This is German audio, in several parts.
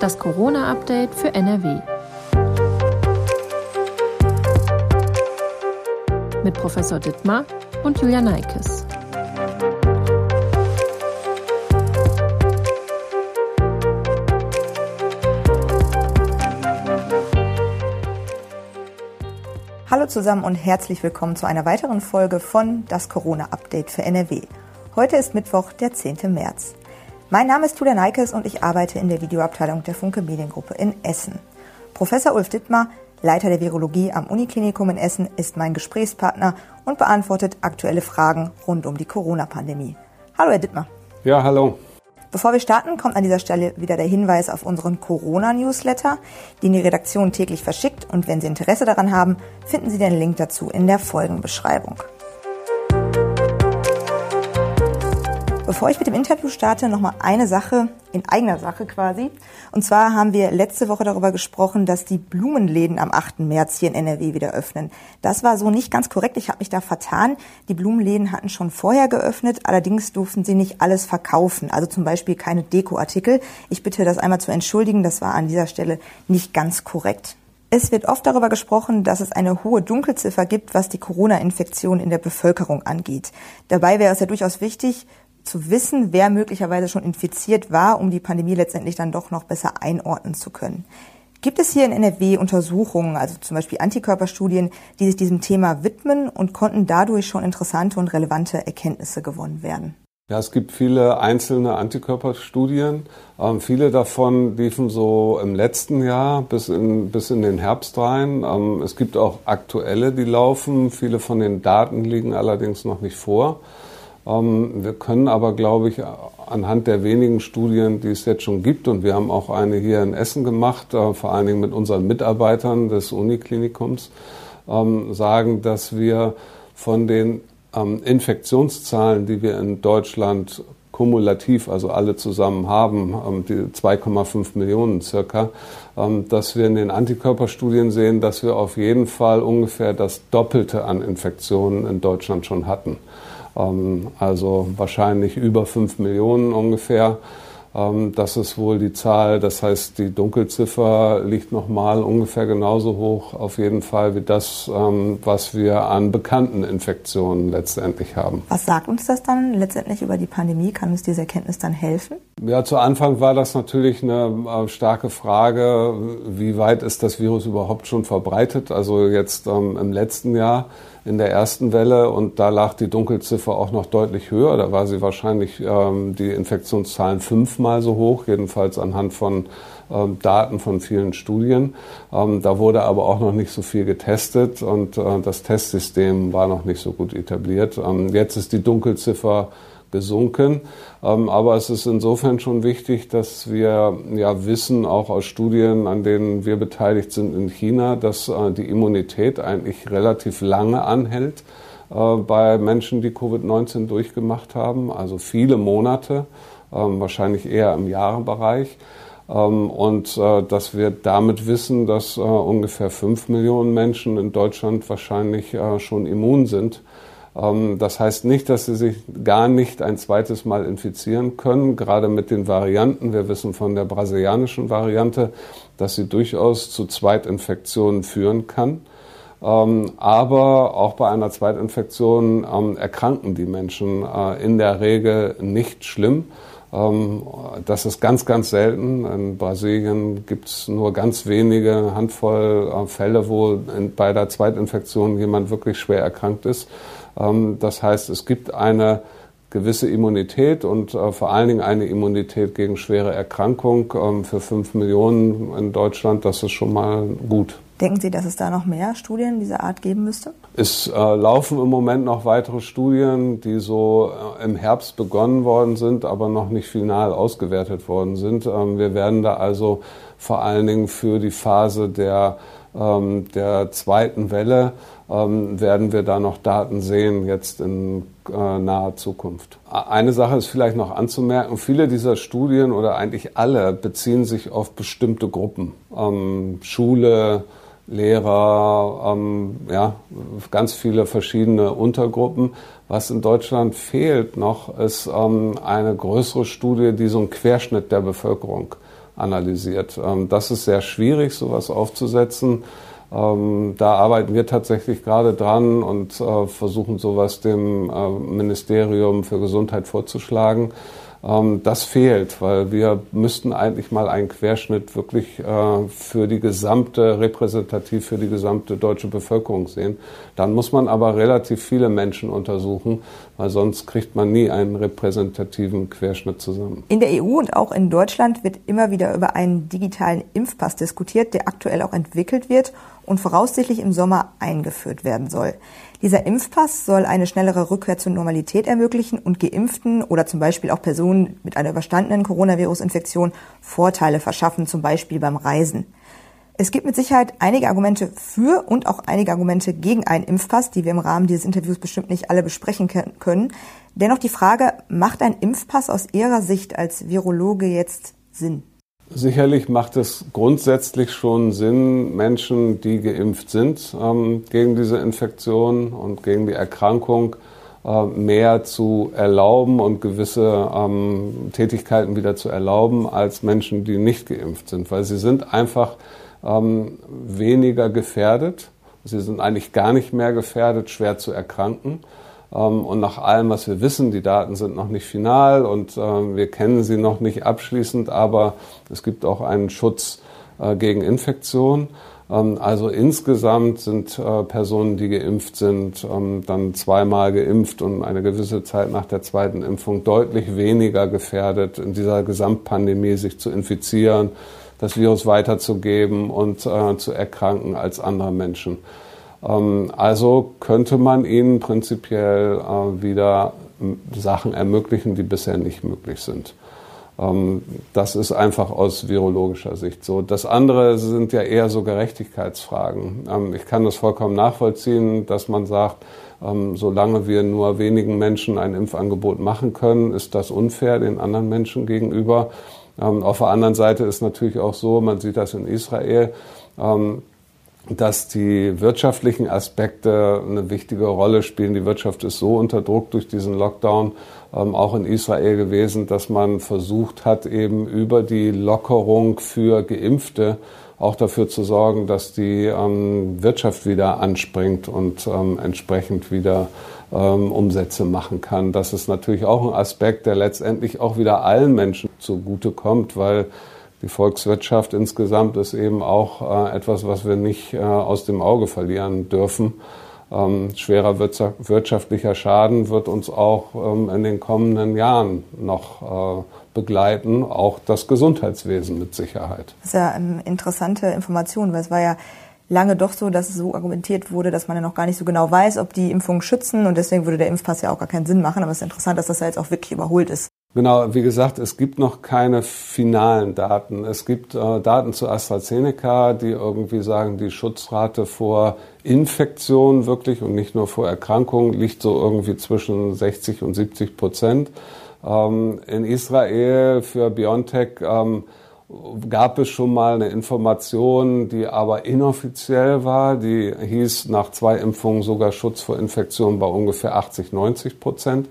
Das Corona-Update für NRW. Mit Professor Dittmar und Julia Neikes. Hallo zusammen und herzlich willkommen zu einer weiteren Folge von Das Corona-Update für NRW. Heute ist Mittwoch, der 10. März. Mein Name ist Julia Neikes und ich arbeite in der Videoabteilung der Funke Mediengruppe in Essen. Professor Ulf Dittmar, Leiter der Virologie am Uniklinikum in Essen, ist mein Gesprächspartner und beantwortet aktuelle Fragen rund um die Corona-Pandemie. Hallo, Herr Dittmar. Ja, hallo. Bevor wir starten, kommt an dieser Stelle wieder der Hinweis auf unseren Corona-Newsletter, den die Redaktion täglich verschickt. Und wenn Sie Interesse daran haben, finden Sie den Link dazu in der Folgenbeschreibung. Bevor ich mit dem Interview starte, noch mal eine Sache in eigener Sache quasi. Und zwar haben wir letzte Woche darüber gesprochen, dass die Blumenläden am 8. März hier in NRW wieder öffnen. Das war so nicht ganz korrekt. Ich habe mich da vertan. Die Blumenläden hatten schon vorher geöffnet. Allerdings durften sie nicht alles verkaufen. Also zum Beispiel keine Dekoartikel. Ich bitte das einmal zu entschuldigen. Das war an dieser Stelle nicht ganz korrekt. Es wird oft darüber gesprochen, dass es eine hohe Dunkelziffer gibt, was die Corona-Infektion in der Bevölkerung angeht. Dabei wäre es ja durchaus wichtig, zu wissen, wer möglicherweise schon infiziert war, um die Pandemie letztendlich dann doch noch besser einordnen zu können. Gibt es hier in NRW Untersuchungen, also zum Beispiel Antikörperstudien, die sich diesem Thema widmen und konnten dadurch schon interessante und relevante Erkenntnisse gewonnen werden? Ja, es gibt viele einzelne Antikörperstudien. Ähm, viele davon liefen so im letzten Jahr bis in, bis in den Herbst rein. Ähm, es gibt auch aktuelle, die laufen. Viele von den Daten liegen allerdings noch nicht vor. Ähm, wir können aber, glaube ich, anhand der wenigen Studien, die es jetzt schon gibt, und wir haben auch eine hier in Essen gemacht, äh, vor allen Dingen mit unseren Mitarbeitern des Uniklinikums, ähm, sagen, dass wir von den ähm, Infektionszahlen, die wir in Deutschland kumulativ, also alle zusammen haben, die 2,5 Millionen circa, dass wir in den Antikörperstudien sehen, dass wir auf jeden Fall ungefähr das Doppelte an Infektionen in Deutschland schon hatten. Ähm, also wahrscheinlich über fünf Millionen ungefähr. Ähm, das ist wohl die Zahl. Das heißt, die Dunkelziffer liegt nochmal ungefähr genauso hoch auf jeden Fall wie das, ähm, was wir an bekannten Infektionen letztendlich haben. Was sagt uns das dann letztendlich über die Pandemie? Kann uns diese Erkenntnis dann helfen? Ja, zu Anfang war das natürlich eine äh, starke Frage, wie weit ist das Virus überhaupt schon verbreitet? Also jetzt im letzten Jahr in der ersten Welle und da lag die Dunkelziffer auch noch deutlich höher. Da war sie wahrscheinlich ähm, die Infektionszahlen fünfmal so hoch, jedenfalls anhand von ähm, Daten von vielen Studien. Ähm, da wurde aber auch noch nicht so viel getestet und äh, das Testsystem war noch nicht so gut etabliert. Ähm, jetzt ist die Dunkelziffer gesunken. Ähm, aber es ist insofern schon wichtig, dass wir ja wissen, auch aus Studien, an denen wir beteiligt sind in China, dass äh, die Immunität eigentlich relativ lange anhält äh, bei Menschen, die Covid-19 durchgemacht haben, also viele Monate, ähm, wahrscheinlich eher im Jahrebereich. Ähm, und äh, dass wir damit wissen, dass ungefähr fünf Millionen Menschen in Deutschland wahrscheinlich schon immun sind das heißt nicht, dass sie sich gar nicht ein zweites Mal infizieren können, gerade mit den Varianten. Wir wissen von der brasilianischen Variante, dass sie durchaus zu Zweitinfektionen führen kann. Ähm, aber auch bei einer Zweitinfektion ähm, erkranken die Menschen äh, in der Regel nicht schlimm. Das ist ganz, ganz selten. In Brasilien gibt es nur ganz wenige Handvoll äh, Fälle, wo bei der Zweitinfektion jemand wirklich schwer erkrankt ist. Ähm, das heißt, es gibt eine gewisse Immunität und äh, vor allen Dingen eine Immunität gegen schwere Erkrankung ähm, für fünf Millionen in Deutschland. Das ist schon mal gut. Denken Sie, dass es da noch mehr Studien dieser Art geben müsste? Es äh, laufen im Moment noch weitere Studien, die so äh, im Herbst begonnen worden sind, aber noch nicht final ausgewertet worden sind. Ähm, wir werden da also vor allen Dingen für die Phase der, ähm, der zweiten Welle ähm, werden wir da noch Daten sehen jetzt in äh, naher Zukunft. Eine Sache ist vielleicht noch anzumerken, viele dieser Studien oder eigentlich alle beziehen sich auf bestimmte Gruppen. Ähm, Schule, Lehrer, ähm, ja, ganz viele verschiedene Untergruppen. Was in Deutschland fehlt noch, ist ähm, eine größere Studie, die so einen Querschnitt der Bevölkerung analysiert. Ähm, das ist sehr schwierig, sowas aufzusetzen. Ähm, da arbeiten wir tatsächlich gerade dran und äh, versuchen sowas dem äh, Ministerium für Gesundheit vorzuschlagen. Ähm, das fehlt, weil wir müssten eigentlich mal einen Querschnitt wirklich äh, für die gesamte, repräsentativ für die gesamte deutsche Bevölkerung sehen. Dann muss man aber relativ viele Menschen untersuchen, weil sonst kriegt man nie einen repräsentativen Querschnitt zusammen. In der EU und auch in Deutschland wird immer wieder über einen digitalen Impfpass diskutiert, der aktuell auch entwickelt wird und voraussichtlich im Sommer eingeführt werden soll. Dieser Impfpass soll eine schnellere Rückkehr zur Normalität ermöglichen und Geimpften oder zum Beispiel auch Personen mit einer überstandenen Coronavirus-Infektion Vorteile verschaffen, zum Beispiel beim Reisen. Es gibt mit Sicherheit einige Argumente für und auch einige Argumente gegen einen Impfpass, die wir im Rahmen dieses Interviews bestimmt nicht alle besprechen können. Dennoch die Frage, macht ein Impfpass aus Ihrer Sicht als Virologe jetzt Sinn? Sicherlich macht es grundsätzlich schon Sinn, Menschen, die geimpft sind ähm, gegen diese Infektion und gegen die Erkrankung, äh, mehr zu erlauben und gewisse ähm, Tätigkeiten wieder zu erlauben als Menschen, die nicht geimpft sind, weil sie sind einfach ähm, weniger gefährdet. Sie sind eigentlich gar nicht mehr gefährdet, schwer zu erkranken. Ähm, und nach allem, was wir wissen, die Daten sind noch nicht final und ähm, wir kennen sie noch nicht abschließend, aber es gibt auch einen Schutz äh, gegen Infektion. Ähm, also insgesamt sind äh, Personen, die geimpft sind, dann zweimal geimpft und eine gewisse Zeit nach der zweiten Impfung deutlich weniger gefährdet, in dieser Gesamtpandemie sich zu infizieren, das Virus weiterzugeben und äh, zu erkranken als andere Menschen. Ähm, also könnte man ihnen prinzipiell äh, wieder Sachen ermöglichen, die bisher nicht möglich sind. Ähm, das ist einfach aus virologischer Sicht so. Das andere sind ja eher so Gerechtigkeitsfragen. Ähm, ich kann das vollkommen nachvollziehen, dass man sagt, solange wir nur wenigen Menschen ein Impfangebot machen können, ist das unfair den anderen Menschen gegenüber. Auf der anderen Seite ist natürlich auch so, man sieht das in Israel, dass die wirtschaftlichen Aspekte eine wichtige Rolle spielen. Die Wirtschaft ist so unter Druck durch diesen Lockdown ähm, auch in Israel gewesen, dass man versucht hat, eben über die Lockerung für Geimpfte auch dafür zu sorgen, dass die ähm, Wirtschaft wieder anspringt und ähm, entsprechend wieder ähm, Umsätze machen kann. Das ist natürlich auch ein Aspekt, der letztendlich auch wieder allen Menschen zugutekommt, weil die Volkswirtschaft insgesamt ist eben auch äh, etwas, was wir nicht äh, aus dem Auge verlieren dürfen. Ähm, schwerer wirtschaftlicher Schaden wird uns auch ähm, in den kommenden Jahren noch äh, begleiten, auch das Gesundheitswesen mit Sicherheit. Das ist ja eine interessante Information, weil es war ja lange doch so, dass es so argumentiert wurde, dass man ja noch gar nicht so genau weiß, ob die Impfungen schützen und deswegen würde der Impfpass ja auch gar keinen Sinn machen. Aber es ist interessant, dass das ja jetzt auch wirklich überholt ist. Genau, wie gesagt, es gibt noch keine finalen Daten. Es gibt äh, Daten zu AstraZeneca, die irgendwie sagen, die Schutzrate vor Infektion wirklich und nicht nur vor Erkrankungen liegt so irgendwie zwischen 60 und 70 Prozent. Ähm, in Israel für BioNTech ähm, gab es schon mal eine Information, die aber inoffiziell war. Die hieß nach zwei Impfungen sogar Schutz vor Infektion bei ungefähr 80, 90 Prozent.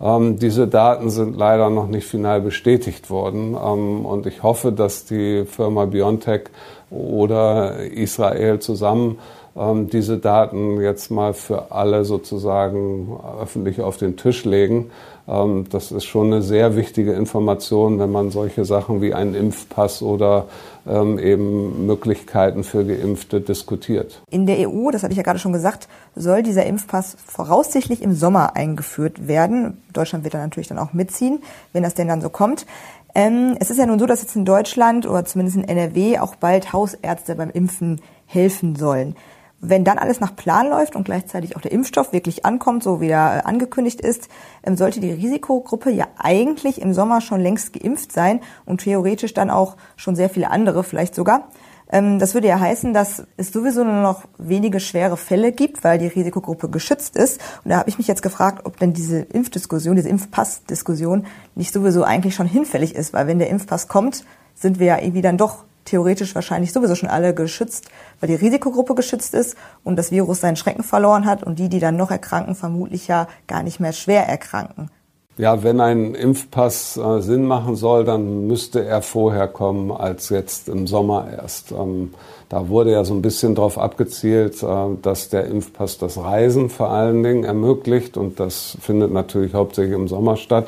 Ähm, diese Daten sind leider noch nicht final bestätigt worden. Ähm, und ich hoffe, dass die Firma BioNTech oder Israel zusammen ähm, diese Daten jetzt mal für alle sozusagen öffentlich auf den Tisch legen. Ähm, das ist schon eine sehr wichtige Information, wenn man solche Sachen wie einen Impfpass oder ähm, eben Möglichkeiten für Geimpfte diskutiert. In der EU, das hatte ich ja gerade schon gesagt, soll dieser Impfpass voraussichtlich im Sommer eingeführt werden. Deutschland wird da natürlich dann auch mitziehen, wenn das denn dann so kommt. Ähm, es ist ja nun so, dass jetzt in Deutschland oder zumindest in NRW auch bald Hausärzte beim Impfen helfen sollen. Wenn dann alles nach Plan läuft und gleichzeitig auch der Impfstoff wirklich ankommt, so wie er äh, angekündigt ist, ähm, sollte die Risikogruppe ja eigentlich im Sommer schon längst geimpft sein und theoretisch dann auch schon sehr viele andere vielleicht sogar. Ähm, das würde ja heißen, dass es sowieso nur noch wenige schwere Fälle gibt, weil die Risikogruppe geschützt ist. Und da habe ich mich jetzt gefragt, ob denn diese Impfdiskussion, diese Impfpassdiskussion nicht sowieso eigentlich schon hinfällig ist, weil wenn der Impfpass kommt, sind wir ja irgendwie dann doch theoretisch wahrscheinlich sowieso schon alle geschützt, weil die Risikogruppe geschützt ist und das Virus seinen Schrecken verloren hat und die, die dann noch erkranken, vermutlich ja gar nicht mehr schwer erkranken. Ja, wenn ein Impfpass äh, Sinn machen soll, dann müsste er vorher kommen als jetzt im Sommer erst. Ähm, da wurde ja so ein bisschen darauf abgezielt, äh, dass der Impfpass das Reisen vor allen Dingen ermöglicht und das findet natürlich hauptsächlich im Sommer statt.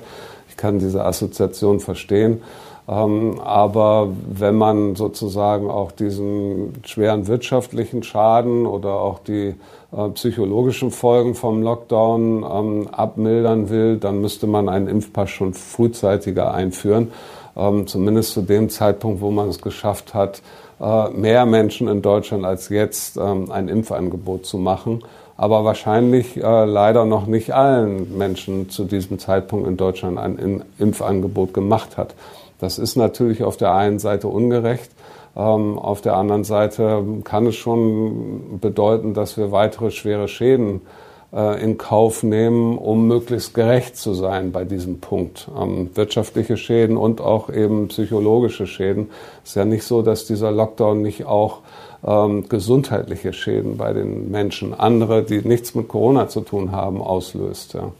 Ich kann diese Assoziation verstehen. Ähm, aber wenn man sozusagen auch diesen schweren wirtschaftlichen Schaden oder auch die äh, psychologischen Folgen vom Lockdown ähm, abmildern will, dann müsste man einen Impfpass schon frühzeitiger einführen. Ähm, zumindest zu dem Zeitpunkt, wo man es geschafft hat, äh, mehr Menschen in Deutschland als jetzt ein Impfangebot zu machen aber wahrscheinlich äh, leider noch nicht allen Menschen zu diesem Zeitpunkt in Deutschland ein Impfangebot gemacht hat. Das ist natürlich auf der einen Seite ungerecht. Ähm, auf der anderen Seite kann es schon bedeuten, dass wir weitere schwere Schäden äh, in Kauf nehmen, um möglichst gerecht zu sein bei diesem Punkt. Ähm, wirtschaftliche Schäden und auch eben psychologische Schäden. Es ist ja nicht so, dass dieser Lockdown nicht auch ähm, gesundheitliche Schäden bei den Menschen, andere, die nichts mit Corona zu tun haben, auslöst. Ja.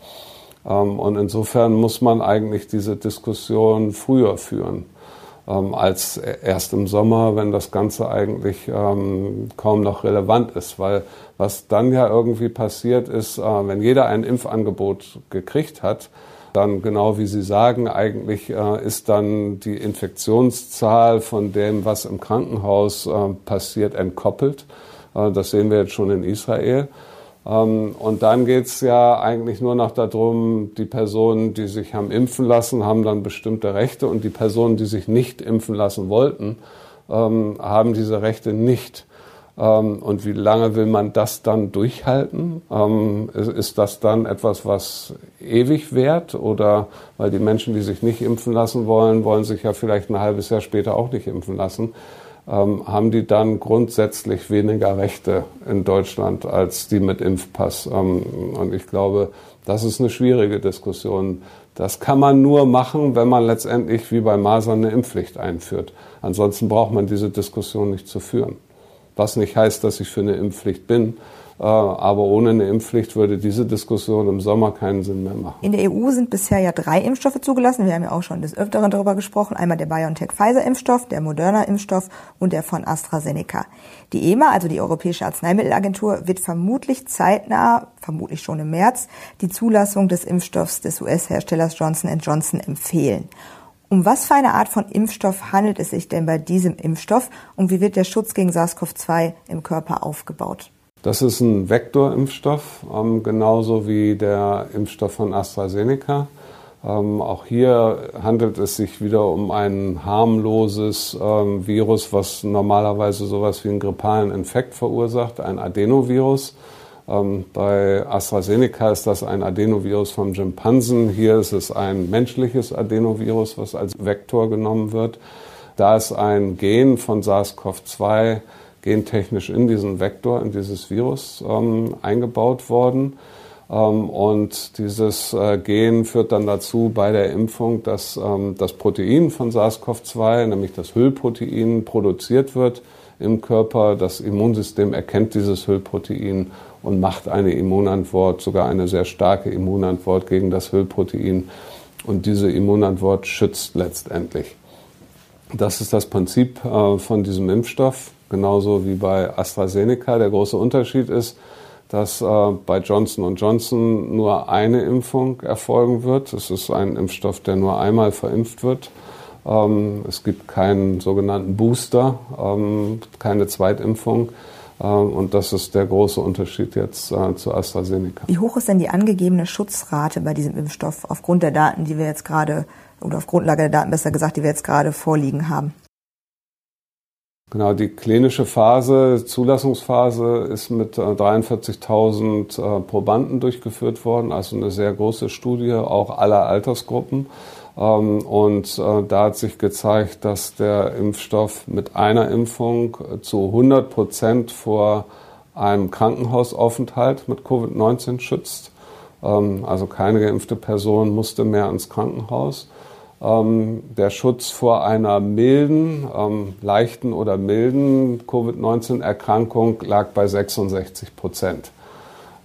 Ähm, und insofern muss man eigentlich diese Diskussion früher führen ähm, als erst im Sommer, wenn das Ganze eigentlich ähm, kaum noch relevant ist. Weil was dann ja irgendwie passiert ist, äh, wenn jeder ein Impfangebot gekriegt hat, dann genau wie Sie sagen, eigentlich äh, ist dann die Infektionszahl von dem, was im Krankenhaus äh, passiert, entkoppelt. das sehen wir jetzt schon in Israel. Ähm, und dann geht's ja eigentlich nur noch darum, die Personen, die sich haben impfen lassen, haben dann bestimmte Rechte und die Personen, die sich nicht impfen lassen wollten, ähm, haben diese Rechte nicht. Ähm, und wie lange will man das dann durchhalten? Ist das dann etwas, was ewig währt? Oder weil die Menschen, die sich nicht impfen lassen wollen, wollen sich ja vielleicht ein halbes Jahr später auch nicht impfen lassen haben die dann grundsätzlich weniger Rechte in Deutschland als die mit Impfpass. Ähm, und ich glaube, das ist eine schwierige Diskussion. Das kann man nur machen, wenn man letztendlich wie bei Masern eine Impfpflicht einführt. Ansonsten braucht man diese Diskussion nicht zu führen. Was nicht heißt, dass ich für eine Impfpflicht bin, aber ohne eine Impfpflicht würde diese Diskussion im Sommer keinen Sinn mehr machen. In der EU sind bisher ja drei Impfstoffe zugelassen. Wir haben ja auch schon des Öfteren darüber gesprochen. Einmal der BioNTech-Pfizer-Impfstoff, der Moderna-Impfstoff und der von AstraZeneca. Die EMA, also die Europäische Arzneimittelagentur, wird vermutlich zeitnah, vermutlich schon im März, die Zulassung des Impfstoffs des US-Herstellers Johnson Johnson empfehlen. Um was für eine Art von Impfstoff handelt es sich denn bei diesem Impfstoff und wie wird der Schutz gegen SARS-CoV-2 im Körper aufgebaut? Das ist ein Vektorimpfstoff, ähm, genauso wie der Impfstoff von AstraZeneca. Ähm, auch hier handelt es sich wieder um ein harmloses ähm, Virus, was normalerweise sowas wie einen grippalen Infekt verursacht, ein Adenovirus. Ähm, bei AstraZeneca ist das ein Adenovirus vom Schimpansen. Hier ist es ein menschliches Adenovirus, was als Vektor genommen wird. Da ist ein Gen von SARS-CoV-2 gentechnisch in diesen Vektor, in dieses Virus ähm, eingebaut worden. Ähm, und dieses äh, Gen führt dann dazu bei der Impfung, dass ähm, das Protein von SARS-CoV-2, nämlich das Hüllprotein, produziert wird im Körper. Das Immunsystem erkennt dieses Hüllprotein und macht eine Immunantwort, sogar eine sehr starke Immunantwort gegen das Hüllprotein. Und diese Immunantwort schützt letztendlich. Das ist das Prinzip äh, von diesem Impfstoff genauso wie bei AstraZeneca. Der große Unterschied ist, dass äh, bei Johnson Johnson nur eine Impfung erfolgen wird. Es ist ein Impfstoff, der nur einmal verimpft wird. Ähm, es gibt keinen sogenannten Booster, ähm, keine Zweitimpfung. Ähm, und das ist der große Unterschied jetzt äh, zu AstraZeneca. Wie hoch ist denn die angegebene Schutzrate bei diesem Impfstoff aufgrund der Daten, die wir jetzt gerade, oder auf Grundlage der Daten besser gesagt, die wir jetzt gerade vorliegen haben? Genau, die klinische Phase, Zulassungsphase ist mit 43.000 äh, äh, Probanden durchgeführt worden, also eine sehr große Studie, auch aller Altersgruppen. Ähm, und äh, da hat sich gezeigt, dass der Impfstoff mit einer Impfung zu 100 Prozent vor einem Krankenhausaufenthalt mit Covid-19 schützt. Ähm, also keine geimpfte Person musste mehr ins Krankenhaus. Ähm, der Schutz vor einer milden, ähm, leichten oder milden Covid-19-Erkrankung lag bei 66 Prozent.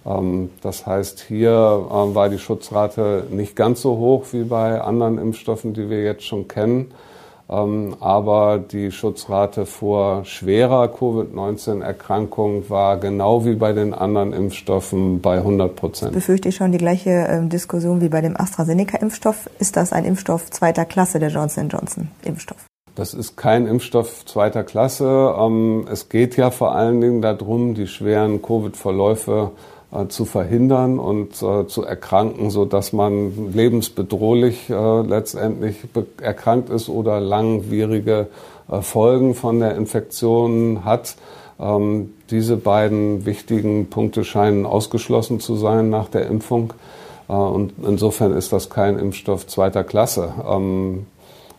Ähm, das heißt, hier war die Schutzrate nicht ganz so hoch wie bei anderen Impfstoffen, die wir jetzt schon kennen. Ähm, aber die Schutzrate vor schwerer Covid-19-Erkrankung war genau wie bei den anderen Impfstoffen bei 100 Prozent. Befürchte ich schon die gleiche ähm, Diskussion wie bei dem AstraZeneca-Impfstoff. Ist das ein Impfstoff zweiter Klasse, der Johnson Johnson-Impfstoff? Das ist kein Impfstoff zweiter Klasse. Es geht ja vor allen Dingen darum, die schweren Covid-Verläufe zu verhindern und äh, zu erkranken, so dass man lebensbedrohlich äh, letztendlich erkrankt ist oder langwierige äh, Folgen von der Infektion hat. Ähm, diese beiden wichtigen Punkte scheinen ausgeschlossen zu sein nach der Impfung. Äh, und insofern ist das kein Impfstoff zweiter Klasse. Ähm,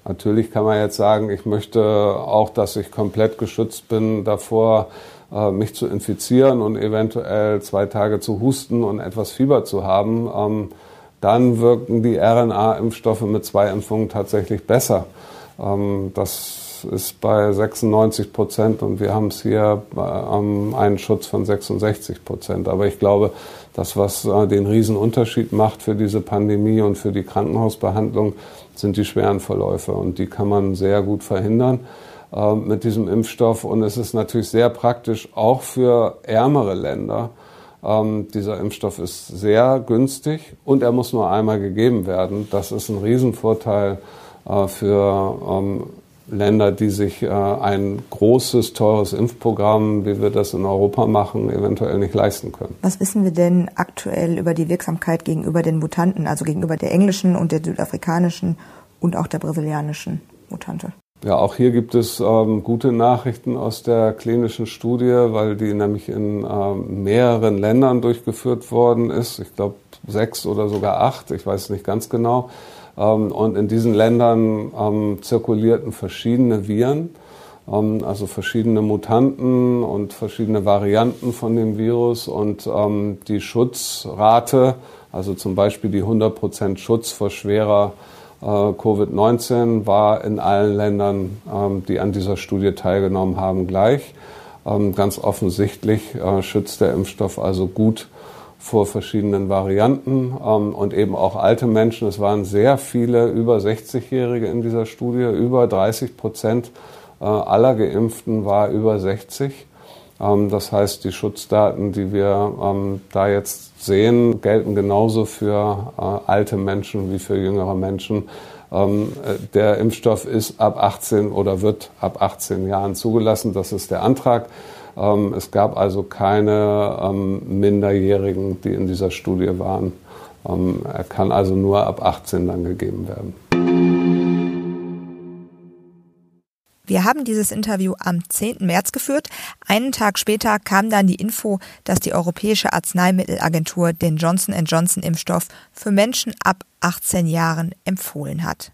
natürlich kann man jetzt sagen, ich möchte auch, dass ich komplett geschützt bin davor, äh, mich zu infizieren und eventuell zwei Tage zu husten und etwas Fieber zu haben, ähm, dann wirken die RNA-Impfstoffe mit zwei Impfungen tatsächlich besser. Ähm, das ist bei 96 Prozent und wir haben es hier ähm, einen Schutz von 66 Prozent. Aber ich glaube, das, was äh, den Riesenunterschied macht für diese Pandemie und für die Krankenhausbehandlung, sind die schweren Verläufe und die kann man sehr gut verhindern. Äh, mit diesem Impfstoff. Und es ist natürlich sehr praktisch auch für ärmere Länder. Ähm, dieser Impfstoff ist sehr günstig und er muss nur einmal gegeben werden. Das ist ein Riesenvorteil äh, für ähm, Länder, die sich äh, ein großes, teures Impfprogramm, wie wir das in Europa machen, eventuell nicht leisten können. Was wissen wir denn aktuell über die Wirksamkeit gegenüber den Mutanten, also gegenüber der englischen und der südafrikanischen und auch der brasilianischen Mutante? Ja, auch hier gibt es ähm, gute Nachrichten aus der klinischen Studie, weil die nämlich in ähm, mehreren Ländern durchgeführt worden ist. Ich glaube sechs oder sogar acht, ich weiß nicht ganz genau. Ähm, und in diesen Ländern ähm, zirkulierten verschiedene Viren, ähm, also verschiedene Mutanten und verschiedene Varianten von dem Virus. Und ähm, die Schutzrate, also zum Beispiel die 100% Schutz vor schwerer Covid-19 war in allen Ländern, ähm, die an dieser Studie teilgenommen haben, gleich. Ähm, ganz offensichtlich äh, schützt der Impfstoff also gut vor verschiedenen Varianten ähm, und eben auch alte Menschen. Es waren sehr viele über 60-Jährige in dieser Studie. Über 30 Prozent äh, aller Geimpften war über 60. Das heißt, die Schutzdaten, die wir da jetzt sehen, gelten genauso für äh, alte Menschen wie für jüngere Menschen. Ähm, äh, der Impfstoff ist ab 18 oder wird ab 18 Jahren zugelassen. Das ist der Antrag. Ähm, es gab also keine ähm, Minderjährigen, die in dieser Studie waren. Ähm, er kann also nur ab 18 dann gegeben werden. Wir haben dieses Interview am 10. März geführt. Einen Tag später kam dann die Info, dass die Europäische Arzneimittelagentur den Johnson Johnson Impfstoff für Menschen ab 18 Jahren empfohlen hat.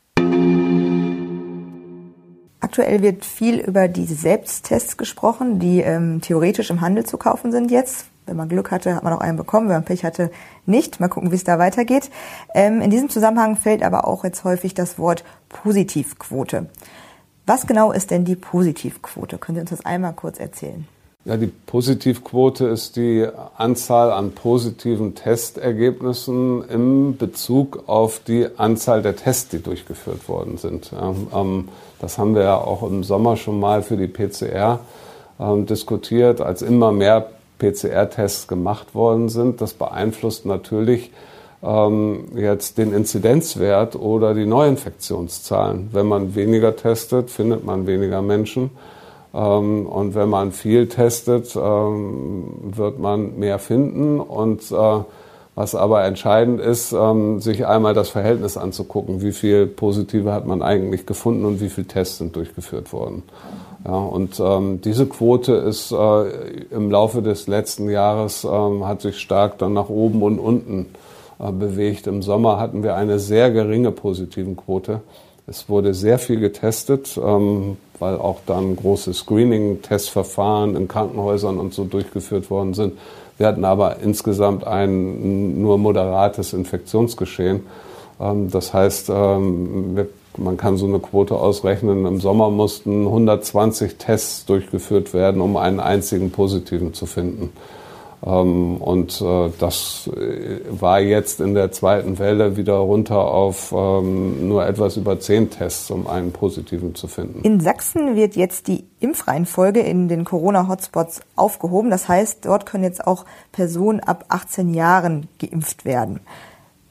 Aktuell wird viel über diese Selbsttests gesprochen, die ähm, theoretisch im Handel zu kaufen sind jetzt. Wenn man Glück hatte, hat man auch einen bekommen. Wenn man Pech hatte, nicht. Mal gucken, wie es da weitergeht. Ähm, in diesem Zusammenhang fällt aber auch jetzt häufig das Wort Positivquote. Was genau ist denn die Positivquote? Können Sie uns das einmal kurz erzählen? Ja, die Positivquote ist die Anzahl an positiven Testergebnissen im Bezug auf die Anzahl der Tests, die durchgeführt worden sind. Ähm, das haben wir ja auch im Sommer schon mal für die PCR ähm, diskutiert, als immer mehr PCR-Tests gemacht worden sind. Das beeinflusst natürlich jetzt den Inzidenzwert oder die Neuinfektionszahlen. Wenn man weniger testet, findet man weniger Menschen. Ähm, und wenn man viel testet, ähm, wird man mehr finden. Und äh, was aber entscheidend ist, ähm, sich einmal das Verhältnis anzugucken, wie viel Positive hat man eigentlich gefunden und wie viele Tests sind durchgeführt worden. Ja, und ähm, diese Quote ist äh, im Laufe des letzten Jahres ähm, hat sich stark dann nach oben und unten bewegt. Im Sommer hatten wir eine sehr geringe positiven Quote. Es wurde sehr viel getestet, ähm, weil auch dann große Screening-Testverfahren in Krankenhäusern und so durchgeführt worden sind. Wir hatten aber insgesamt ein nur moderates Infektionsgeschehen. Ähm, das heißt, ähm, man kann so eine Quote ausrechnen. Im Sommer mussten 120 Tests durchgeführt werden, um einen einzigen positiven zu finden. Ähm, und äh, das äh, war jetzt in der zweiten Welle wieder runter auf ähm, nur etwas über zehn Tests, um einen positiven zu finden. In Sachsen wird jetzt die Impfreihenfolge in den Corona-Hotspots aufgehoben. Das heißt, dort können jetzt auch Personen ab 18 Jahren geimpft werden.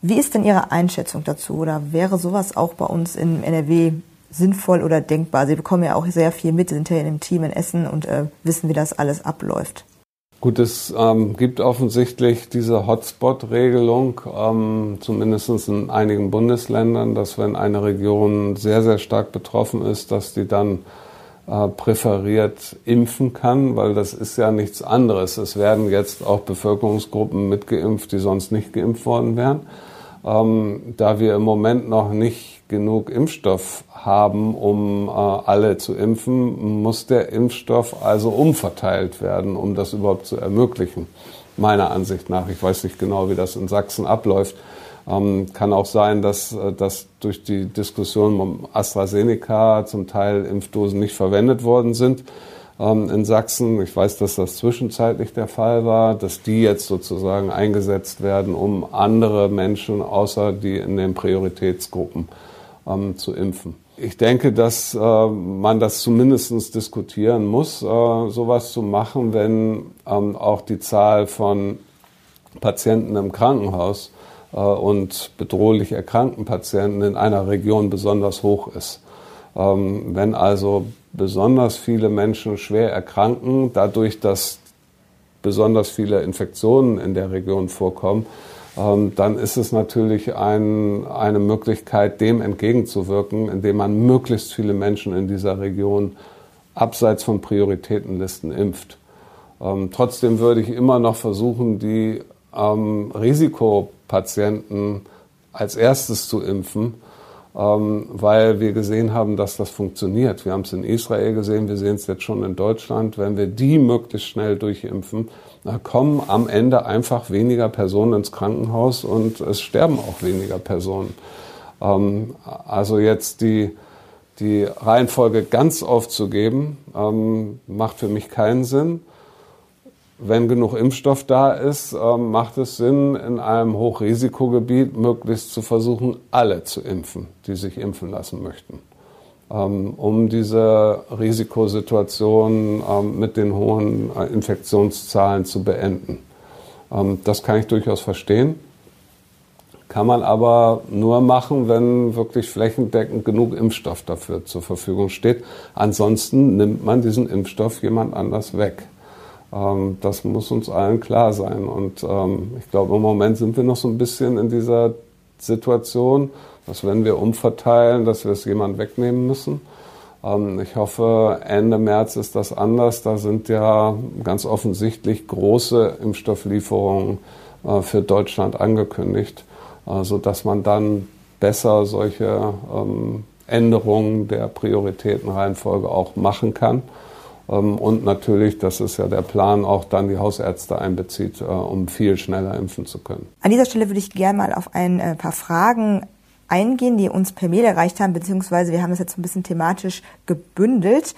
Wie ist denn Ihre Einschätzung dazu? Oder wäre sowas auch bei uns in NRW sinnvoll oder denkbar? Sie bekommen ja auch sehr viel mit, sind ja in dem Team in Essen und äh, wissen, wie das alles abläuft. Gut, es ähm, gibt offensichtlich diese Hotspot-Regelung, ähm, zumindest in einigen Bundesländern, dass wenn eine Region sehr, sehr stark betroffen ist, dass die dann äh, präferiert impfen kann, weil das ist ja nichts anderes. Es werden jetzt auch Bevölkerungsgruppen mitgeimpft, die sonst nicht geimpft worden wären. Ähm, da wir im Moment noch nicht genug Impfstoff haben, um äh, alle zu impfen, muss der Impfstoff also umverteilt werden, um das überhaupt zu ermöglichen. Meiner Ansicht nach. Ich weiß nicht genau, wie das in Sachsen abläuft. Ähm, kann auch sein, dass, äh, dass durch die Diskussion um AstraZeneca zum Teil Impfdosen nicht verwendet worden sind in Sachsen. Ich weiß, dass das zwischenzeitlich der Fall war, dass die jetzt sozusagen eingesetzt werden, um andere Menschen außer die in den Prioritätsgruppen ähm, zu impfen. Ich denke, dass äh, man das zumindest diskutieren muss, äh, sowas zu machen, wenn ähm, auch die Zahl von Patienten im Krankenhaus äh, und bedrohlich erkrankten Patienten in einer Region besonders hoch ist. Ähm, wenn also besonders viele Menschen schwer erkranken, dadurch, dass besonders viele Infektionen in der Region vorkommen, ähm, dann ist es natürlich ein, eine Möglichkeit, dem entgegenzuwirken, indem man möglichst viele Menschen in dieser Region abseits von Prioritätenlisten impft. Ähm, trotzdem würde ich immer noch versuchen, die ähm, Risikopatienten als erstes zu impfen, weil wir gesehen haben, dass das funktioniert. Wir haben es in Israel gesehen, wir sehen es jetzt schon in Deutschland. Wenn wir die möglichst schnell durchimpfen, kommen am Ende einfach weniger Personen ins Krankenhaus und es sterben auch weniger Personen. Ähm, also jetzt die, die Reihenfolge ganz aufzugeben, ähm, macht für mich keinen Sinn wenn genug Impfstoff da ist, ähm, macht es Sinn, in einem Hochrisikogebiet möglichst zu versuchen, alle zu impfen, die sich impfen lassen möchten, ähm, um diese Risikosituation ähm, mit den hohen äh, Infektionszahlen zu beenden. Das kann ich durchaus verstehen. Kann man aber nur machen, wenn wirklich flächendeckend genug Impfstoff dafür zur Verfügung steht. Ansonsten nimmt man diesen Impfstoff jemand anders weg. Ähm, das muss uns allen klar sein. Und ähm, ich glaube, im Moment sind wir noch so ein bisschen in dieser Situation, dass wenn wir umverteilen, dass wir es jemand wegnehmen müssen. Ähm, ich hoffe, Ende März ist das anders. Da sind ja ganz offensichtlich große Impfstofflieferungen äh, für Deutschland angekündigt, äh, sodass man dann besser solche Änderungen der Prioritätenreihenfolge auch machen kann. Ähm, und natürlich, das ist ja der Plan, auch dann die Hausärzte einbezieht, äh, um viel schneller impfen zu können. An dieser Stelle würde ich gerne mal auf ein äh, paar Fragen eingehen, die uns per Mail erreicht haben, beziehungsweise wir haben das jetzt ein bisschen thematisch gebündelt.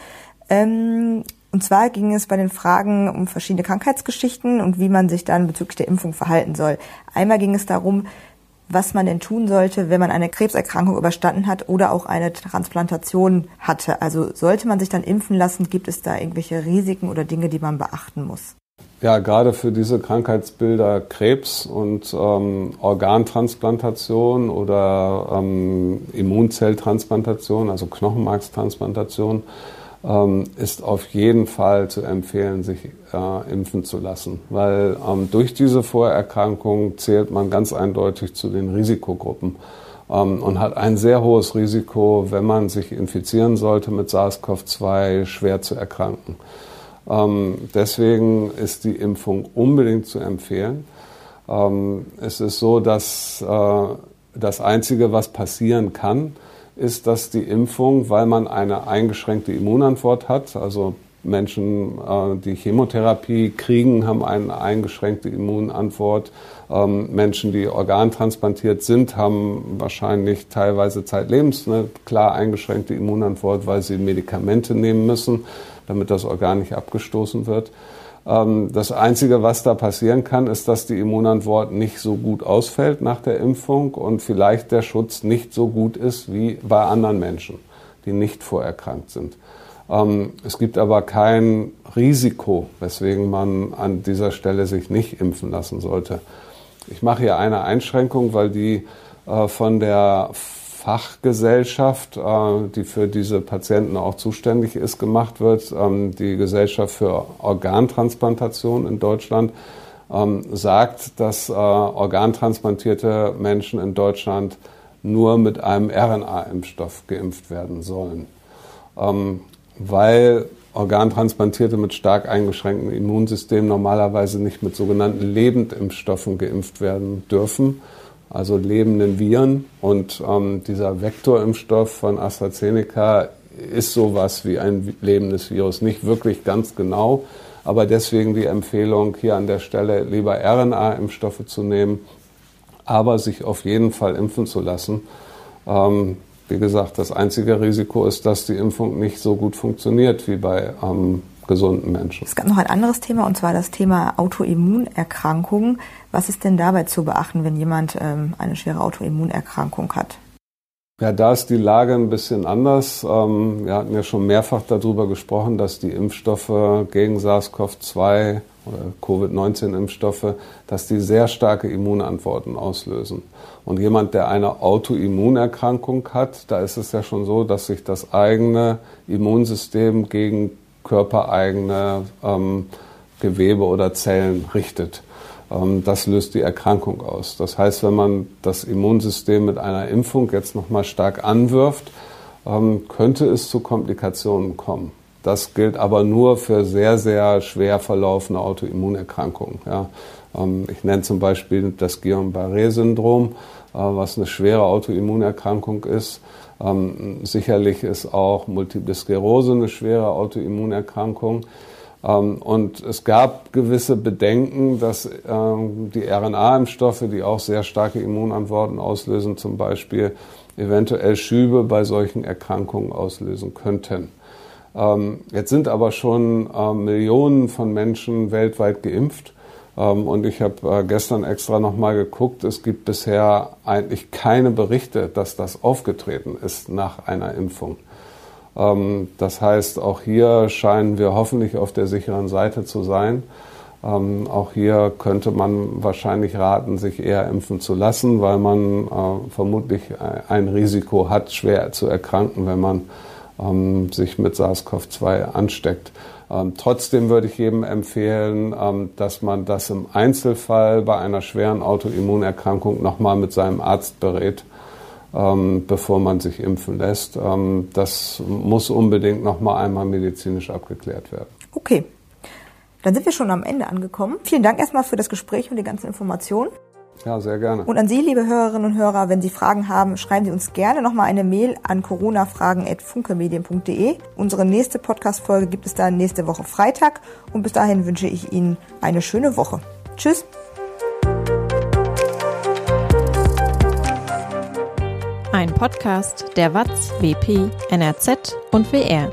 Ähm, und zwar ging es bei den Fragen um verschiedene Krankheitsgeschichten und wie man sich dann bezüglich der Impfung verhalten soll. Einmal ging es darum, was man denn tun sollte, wenn man eine Krebserkrankung überstanden hat oder auch eine Transplantation hatte. Also sollte man sich dann impfen lassen, gibt es da irgendwelche Risiken oder Dinge, die man beachten muss? Ja, gerade für diese Krankheitsbilder Krebs und ähm, Organtransplantation oder ähm, Immunzelltransplantation, also Knochenmarkstransplantation, ähm, ist auf jeden Fall zu empfehlen, sich äh, impfen zu lassen, weil ähm, durch diese Vorerkrankung zählt man ganz eindeutig zu den Risikogruppen ähm, und hat ein sehr hohes Risiko, wenn man sich infizieren sollte mit SARS-CoV-2, schwer zu erkranken. Ähm, deswegen ist die Impfung unbedingt zu empfehlen. Ähm, es ist so, dass äh, das Einzige, was passieren kann, ist, dass die Impfung, weil man eine eingeschränkte Immunantwort hat, also Menschen, äh, die Chemotherapie kriegen, haben eine eingeschränkte Immunantwort. Ähm, Menschen, die organtransplantiert sind, haben wahrscheinlich teilweise zeitlebens eine klar eingeschränkte Immunantwort, weil sie Medikamente nehmen müssen, damit das Organ nicht abgestoßen wird. Ähm, das Einzige, was da passieren kann, ist, dass die Immunantwort nicht so gut ausfällt nach der Impfung und vielleicht der Schutz nicht so gut ist wie bei anderen Menschen, die nicht vorerkrankt sind. Ähm, es gibt aber kein Risiko, weswegen man an dieser Stelle sich nicht impfen lassen sollte. Ich mache hier eine Einschränkung, weil die äh, von der Fachgesellschaft, äh, die für diese Patienten auch zuständig ist, gemacht wird, ähm, die Gesellschaft für Organtransplantation in Deutschland, ähm, sagt, dass äh, organtransplantierte Menschen in Deutschland nur mit einem RNA-Impfstoff geimpft werden sollen. Ähm, weil Organtransplantierte mit stark eingeschränktem Immunsystem normalerweise nicht mit sogenannten Lebendimpfstoffen geimpft werden dürfen also lebenden Viren. Und ähm, dieser Vektorimpfstoff von AstraZeneca ist sowas wie ein lebendes Virus. Nicht wirklich ganz genau, aber deswegen die Empfehlung, hier an der Stelle lieber RNA-Impfstoffe zu nehmen, aber sich auf jeden Fall impfen zu lassen. Ähm, wie gesagt, das einzige Risiko ist, dass die Impfung nicht so gut funktioniert wie bei ähm, gesunden Menschen. Es gab noch ein anderes Thema, und zwar das Thema Autoimmunerkrankungen. Was ist denn dabei zu beachten, wenn jemand ähm, eine schwere Autoimmunerkrankung hat? Ja, da ist die Lage ein bisschen anders. Ähm, wir hatten ja schon mehrfach darüber gesprochen, dass die Impfstoffe gegen SARS-CoV-2 oder Covid-19-Impfstoffe, dass die sehr starke Immunantworten auslösen. Und jemand, der eine Autoimmunerkrankung hat, da ist es ja schon so, dass sich das eigene Immunsystem gegen körpereigene ähm, Gewebe oder Zellen richtet. Ähm, das löst die Erkrankung aus. Das heißt, wenn man das Immunsystem mit einer Impfung jetzt nochmal stark anwirft, ähm, könnte es zu Komplikationen kommen. Das gilt aber nur für sehr, sehr schwer verlaufende Autoimmunerkrankungen. Ja. Ähm, ich nenne zum Beispiel das Guillain-Barré-Syndrom, was eine schwere Autoimmunerkrankung ist. Ähm, sicherlich ist auch Multiple Sklerose eine schwere Autoimmunerkrankung. Ähm, und es gab gewisse Bedenken, dass ähm, die RNA-Impfstoffe, die auch sehr starke Immunantworten auslösen, zum Beispiel eventuell Schübe bei solchen Erkrankungen auslösen könnten. Ähm, jetzt sind aber schon äh, Millionen von Menschen weltweit geimpft. Ähm, und ich habe äh, gestern extra nochmal geguckt, es gibt bisher eigentlich keine Berichte, dass das aufgetreten ist nach einer Impfung. Ähm, das heißt, auch hier scheinen wir hoffentlich auf der sicheren Seite zu sein. Ähm, auch hier könnte man wahrscheinlich raten, sich eher impfen zu lassen, weil man äh, vermutlich ein Risiko hat, schwer zu erkranken, wenn man sich mit SARS-CoV-2 ansteckt. Ähm, trotzdem würde ich jedem empfehlen, ähm, dass man das im Einzelfall bei einer schweren Autoimmunerkrankung nochmal mit seinem Arzt berät, ähm, bevor man sich impfen lässt. Ähm, das muss unbedingt nochmal einmal medizinisch abgeklärt werden. Okay. Dann sind wir schon am Ende angekommen. Vielen Dank erstmal für das Gespräch und die ganzen Informationen. Ja, sehr gerne. Und an Sie, liebe Hörerinnen und Hörer, wenn Sie Fragen haben, schreiben Sie uns gerne nochmal eine Mail an coronafragen.funkemedien.de. Unsere nächste Podcast-Folge gibt es dann nächste Woche Freitag. Und bis dahin wünsche ich Ihnen eine schöne Woche. Tschüss. Ein Podcast der WAZ, WP, NRZ und WR.